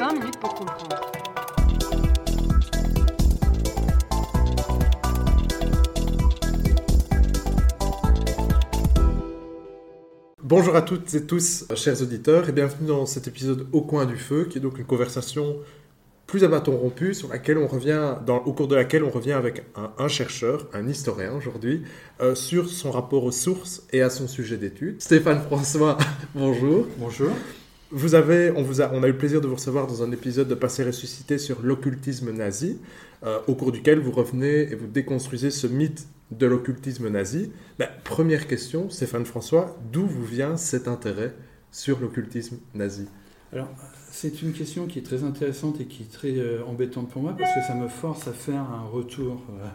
20 minutes pour comprendre. Bonjour à toutes et tous, chers auditeurs, et bienvenue dans cet épisode Au coin du feu, qui est donc une conversation plus à bâton rompu, sur laquelle on revient, dans, au cours de laquelle on revient avec un, chercheur, un historien aujourd'hui, euh, sur son rapport aux sources et à son sujet d'étude. Stéphane François, bonjour. Bonjour. Vous avez, on, vous a, on a eu le plaisir de vous recevoir dans un épisode de Passé ressuscité sur l'occultisme nazi, euh, au cours duquel vous revenez et vous déconstruisez ce mythe de l'occultisme nazi. Première question, Stéphane François, d'où vous vient cet intérêt sur l'occultisme nazi? Alors, c'est une question qui est très intéressante et qui est très euh, embêtante pour moi parce que ça me force à faire un retour euh,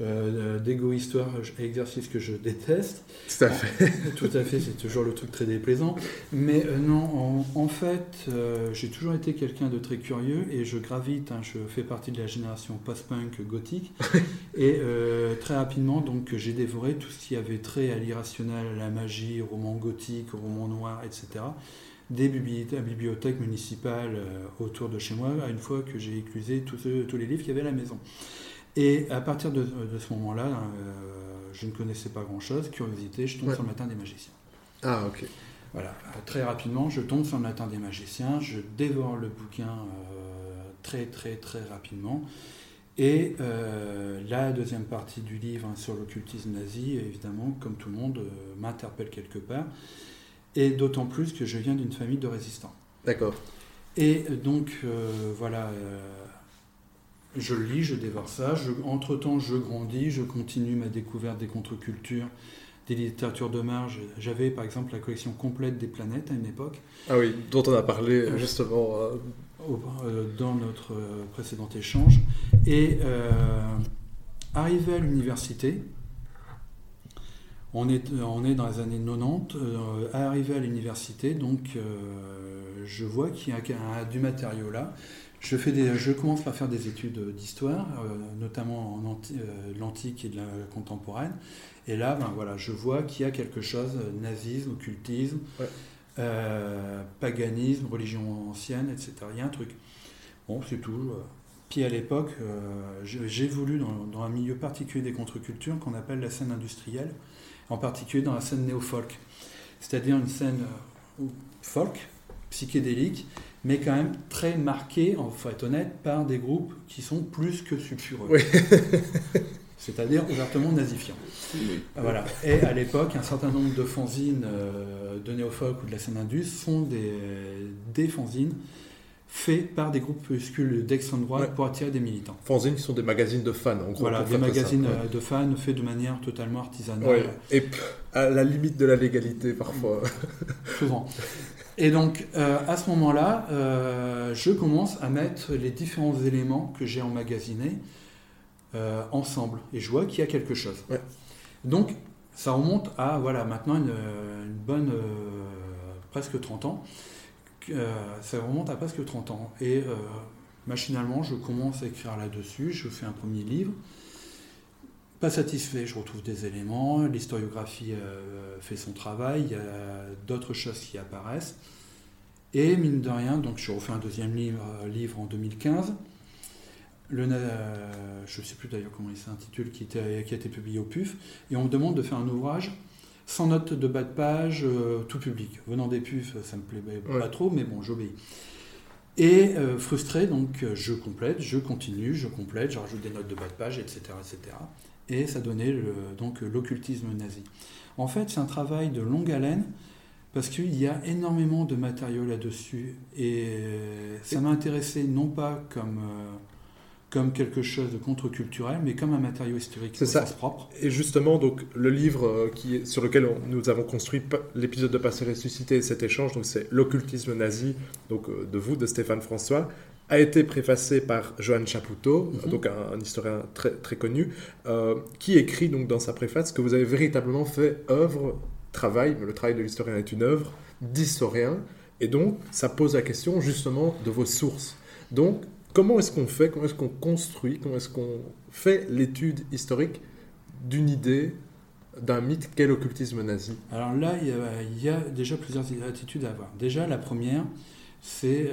euh, d'égo-histoire, exercice que je déteste. Tout à fait. Tout à fait, c'est toujours le truc très déplaisant. Mais euh, non, en, fait, euh, j'ai toujours été quelqu'un de très curieux et je gravite, hein, je fais partie de la génération post-punk gothique. et très rapidement, donc, j'ai dévoré tout ce qui avait trait à l'irrationnel, à la magie, au roman gothique, au roman noir, etc des bibliothèques municipales autour de chez moi, à une fois que j'ai éclusé tous les livres qu'il y avait à la maison. Et à partir de, ce moment-là, euh, je ne connaissais pas grand-chose. Curiosité, je tombe sur le matin des magiciens. Ah, ok. Voilà, très rapidement, je tombe sur le matin des magiciens, je dévore le bouquin euh, très, très, très rapidement. Et euh, la deuxième partie du livre hein, sur l'occultisme nazi, évidemment, comme tout le monde, m'interpelle quelque part. Et d'autant plus que je viens d'une famille de résistants. D'accord. Et donc, voilà je lis, je dévore ça. entre-temps, je grandis, je continue ma découverte des contre-cultures, des littératures de marge. J'avais par exemple la collection complète des planètes à une époque. Ah oui, dont on a parlé euh, justement. Euh, euh, dans notre précédent échange. Et arrivé à l'université, on est, on est dans les années 90, arrivé à l'université, donc je vois qu'il y a du matériau là. Je, fais des, je commence par faire des études d'histoire, euh, notamment en euh, l'antique et de la contemporaine. Et là, ben, voilà, je vois qu'il y a quelque chose, euh, nazisme, occultisme, paganisme, religion ancienne, etc. Il y a un truc. Bon, c'est tout. Puis à l'époque, j'ai voulu dans, dans, un milieu particulier des contre-cultures qu'on appelle la scène industrielle, en particulier dans la scène néo-folk. C'est-à-dire une scène folk, psychédélique, mais quand même très marqué, il faut être honnête, par des groupes qui sont plus que sulfureux. C'est-à-dire ouvertement nazifiants. Voilà. Et à l'époque, un certain nombre de fanzines euh, de néofolk ou de la scène indus sont des, des fanzines faits par des groupuscules d'extrême droite pour attirer des militants. Fanzines qui sont des magazines de fans, en gros. Voilà, des magazines euh, de fans faits de manière totalement artisanale. Et à la limite de la légalité parfois. Souvent. Et donc, euh, à ce moment-là, euh, je commence à mettre les différents éléments que j'ai emmagasinés euh, ensemble. Et je vois qu'il y a quelque chose. Donc, ça remonte à, voilà, maintenant une, bonne, presque 30 ans. Ça remonte à presque 30 ans. Et machinalement, je commence à écrire là-dessus. Je fais un premier livre. Pas satisfait, je retrouve des éléments, l'historiographie euh, fait son travail, il y a d'autres choses qui apparaissent. Et mine de rien, donc je refais un deuxième livre, euh, en 2015. Le, euh, je ne sais plus d'ailleurs comment il s'intitule, qui, qui, a été publié au PUF. Et on me demande de faire un ouvrage sans note de bas de page, tout public. Venant des PUF, ça me plaît pas trop, mais bon, j'obéis. Et frustré, donc je complète, je continue, je complète, je rajoute des notes de bas de page, etc. etc et ça donnait donc l'occultisme nazi. En fait, c'est un travail de longue haleine parce qu'il y a énormément de matériaux là-dessus et ça m'a intéressé non pas comme euh, comme quelque chose de contre-culturel, mais comme un matériau historique c'est ça. propre. Et justement, donc le livre euh, qui est, sur lequel nous avons construit l'épisode de Passé ressuscité et cet échange, donc c'est l'occultisme nazi, donc euh, de vous, de Stéphane François a été préfacé par Johan Chapoutot, mhm. donc un, historien très, très connu, euh, qui écrit donc dans sa préface que vous avez véritablement fait œuvre, travail, mais le travail de l'historien est une œuvre, d'historien, et donc ça pose la question justement de vos sources. Donc, comment est-ce qu'on fait, comment est-ce qu'on construit, comment est-ce qu'on fait l'étude historique d'une idée, d'un mythe qu'est l'occultisme nazi? Alors là, il y, a, il y, a, déjà plusieurs attitudes à avoir. Déjà, la première, c'est,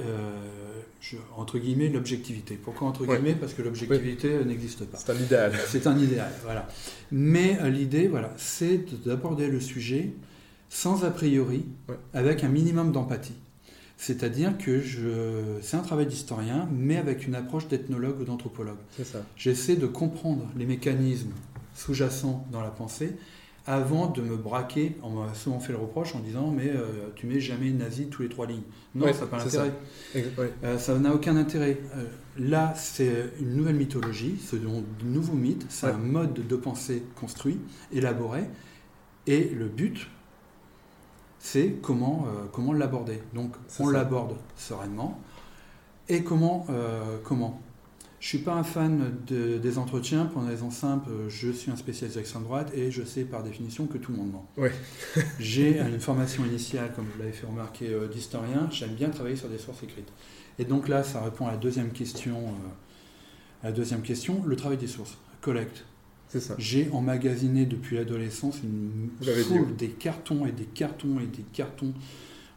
entre guillemets, l'objectivité. Pourquoi entre guillemets? Parce que l'objectivité n'existe pas. C'est un idéal. C'est un idéal, voilà. Mais l'idée, voilà, c'est d'aborder le sujet sans a priori, avec un minimum d'empathie. C'est-à-dire que je... c'est un travail d'historien, mais avec une approche d'ethnologue ou d'anthropologue. J'essaie de comprendre les mécanismes sous-jacents dans la pensée avant de me braquer. On m'a souvent fait le reproche en disant Mais euh, tu mets jamais nazi tous les trois lignes. Non, ça n'a pas d'intérêt. Euh, ça n'a aucun intérêt. Euh, là, c'est une nouvelle mythologie, c'est un nouveau mythe, c'est un mode de pensée construit, élaboré. Et le but, c'est comment, euh, comment l'aborder. Donc on l'aborde sereinement. Et comment, euh, comment Je suis pas un fan des entretiens pour une raison simple. Je suis un spécialiste d'extrême droite et je sais par définition que tout le monde ment. J'ai une formation initiale, comme vous l'avez fait remarquer, euh, d'historien. J'aime bien travailler sur des sources écrites. Et donc là, ça répond à la deuxième question. à la deuxième question, le travail des sources. Collecte, j'ai emmagasiné depuis l'adolescence une foule des cartons et des cartons et des cartons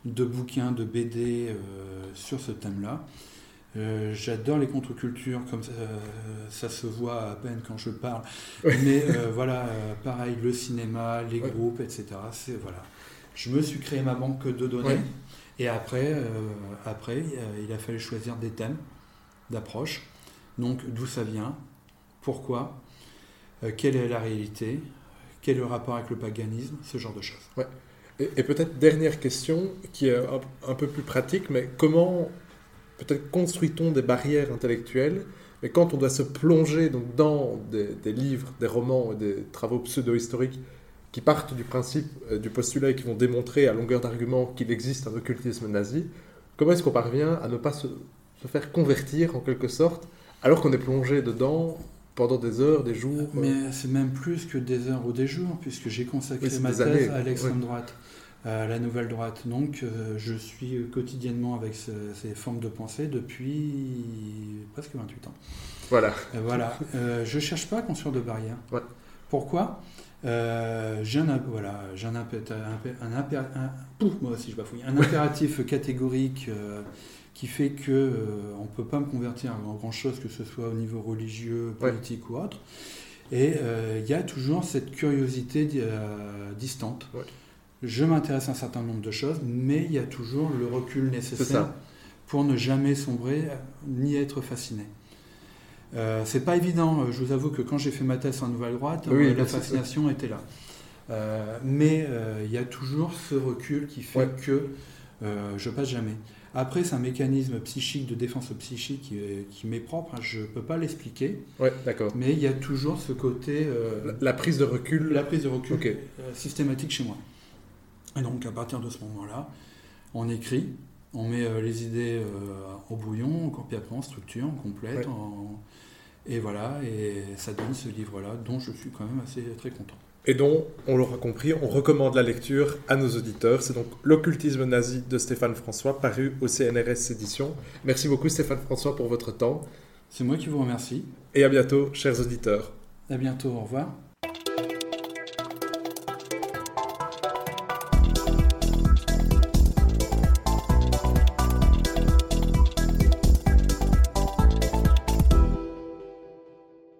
de bouquins, de BD euh, sur ce thème-là. Euh, j'adore les contre-cultures, comme ça, euh, ça, se voit à peine quand je parle. Mais voilà, pareil, le cinéma, les groupes, etc. Voilà. Je me suis créé ma banque de données. Et après, après, il a fallu choisir des thèmes d'approche. Donc, d'où ça vient, pourquoi, euh, quelle est la réalité, quel est le rapport avec le paganisme, ce genre de choses. Et, peut-être dernière question, qui est un, peu plus pratique, mais comment peut-être construit-on des barrières intellectuelles? Mais quand on doit se plonger donc, dans des, livres, des romans, des travaux pseudo-historiques qui partent du principe, euh, du postulat et qui vont démontrer à longueur d'argument qu'il existe un occultisme nazi, comment est-ce qu'on parvient à ne pas se, faire convertir en quelque sorte alors qu'on est plongé dedans pendant des heures, des jours. Mais c'est même plus que des heures ou des jours, puisque j'ai consacré ma thèse à l'extrême droite, à la nouvelle droite. Donc euh, je suis quotidiennement avec ces formes de pensée depuis presque 28 ans. Voilà. Euh, voilà. Euh, je cherche pas à construire de barrières. Pourquoi? J'ai un, voilà, un, un, un, moi aussi je bafouille, un impératif catégorique qui fait que euh, on ne peut pas me convertir à grand chose, que ce soit au niveau religieux, politique ou autre. Et euh, il y a toujours cette curiosité euh, distante. Je m'intéresse à un certain nombre de choses, mais il y a toujours le recul nécessaire pour ne jamais sombrer ni être fasciné. Euh, c'est pas évident, je vous avoue que quand j'ai fait ma thèse en Nouvelle Droite, la fascination était là. mais il y a toujours ce recul qui fait que je passe jamais. Après, c'est un mécanisme psychique de défense psychique qui, m'est propre. Hein. Je ne peux pas l'expliquer. Ouais, d'accord. Mais il y a toujours ce côté. Euh, la, prise de recul. La prise de recul euh, systématique chez moi. Et donc, à partir de ce moment-là, on écrit, on met euh, les idées au bouillon, puis après on structure, on complète. Et voilà, et ça donne ce livre-là, dont je suis quand même assez très content et dont, on l'aura compris, on recommande la lecture à nos auditeurs. C'est donc L'occultisme nazi de Stéphane François, paru au CNRS Édition. Merci beaucoup Stéphane François pour votre temps. C'est moi qui vous remercie. Et à bientôt, chers auditeurs. À bientôt, au revoir.